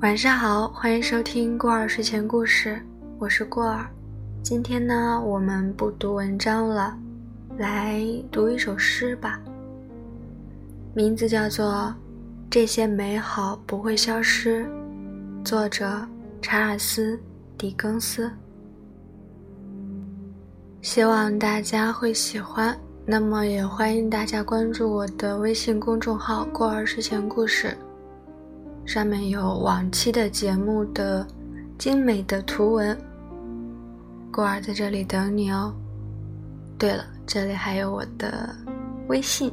晚上好，欢迎收听过儿睡前故事，我是过儿。今天呢，我们不读文章了，来读一首诗吧。名字叫做《这些美好不会消失》，作者查尔斯·狄更斯。希望大家会喜欢，那么也欢迎大家关注我的微信公众号“过儿睡前故事”。上面有往期的节目的精美的图文，过儿在这里等你哦。对了，这里还有我的微信，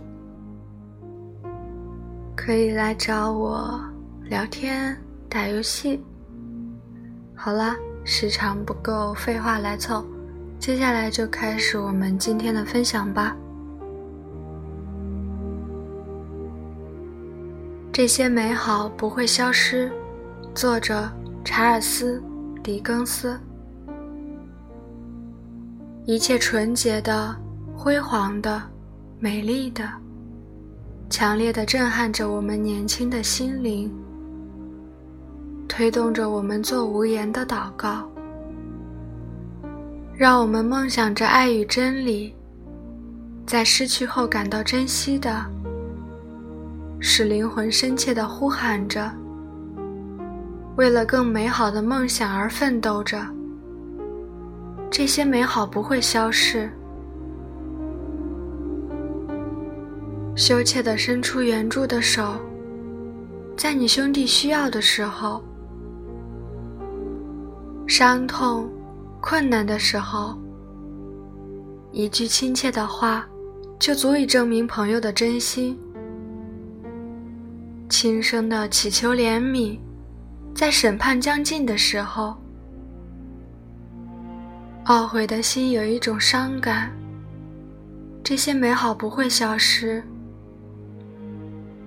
可以来找我聊天、打游戏。好啦，时长不够，废话来凑，接下来就开始我们今天的分享吧。这些美好不会消失。作者：查尔斯·狄更斯。一切纯洁的、辉煌的、美丽的，强烈的震撼着我们年轻的心灵，推动着我们做无言的祷告，让我们梦想着爱与真理，在失去后感到珍惜的。使灵魂深切地呼喊着，为了更美好的梦想而奋斗着。这些美好不会消逝。羞怯地伸出援助的手，在你兄弟需要的时候，伤痛、困难的时候，一句亲切的话，就足以证明朋友的真心。轻声的祈求怜悯，在审判将近的时候，懊悔的心有一种伤感。这些美好不会消失，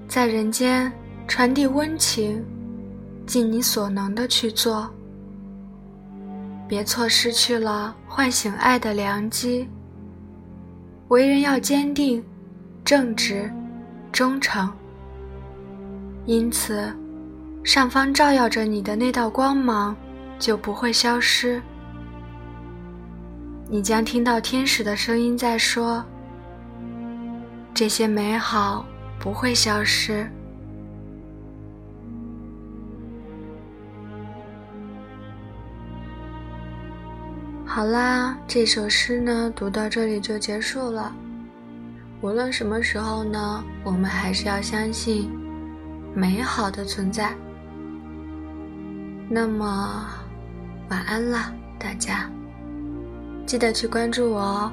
在人间传递温情，尽你所能的去做，别错失去了唤醒爱的良机。为人要坚定、正直、忠诚。因此，上方照耀着你的那道光芒就不会消失。你将听到天使的声音在说：“这些美好不会消失。”好啦，这首诗呢，读到这里就结束了。无论什么时候呢，我们还是要相信。美好的存在。那么，晚安啦，大家！记得去关注我哦。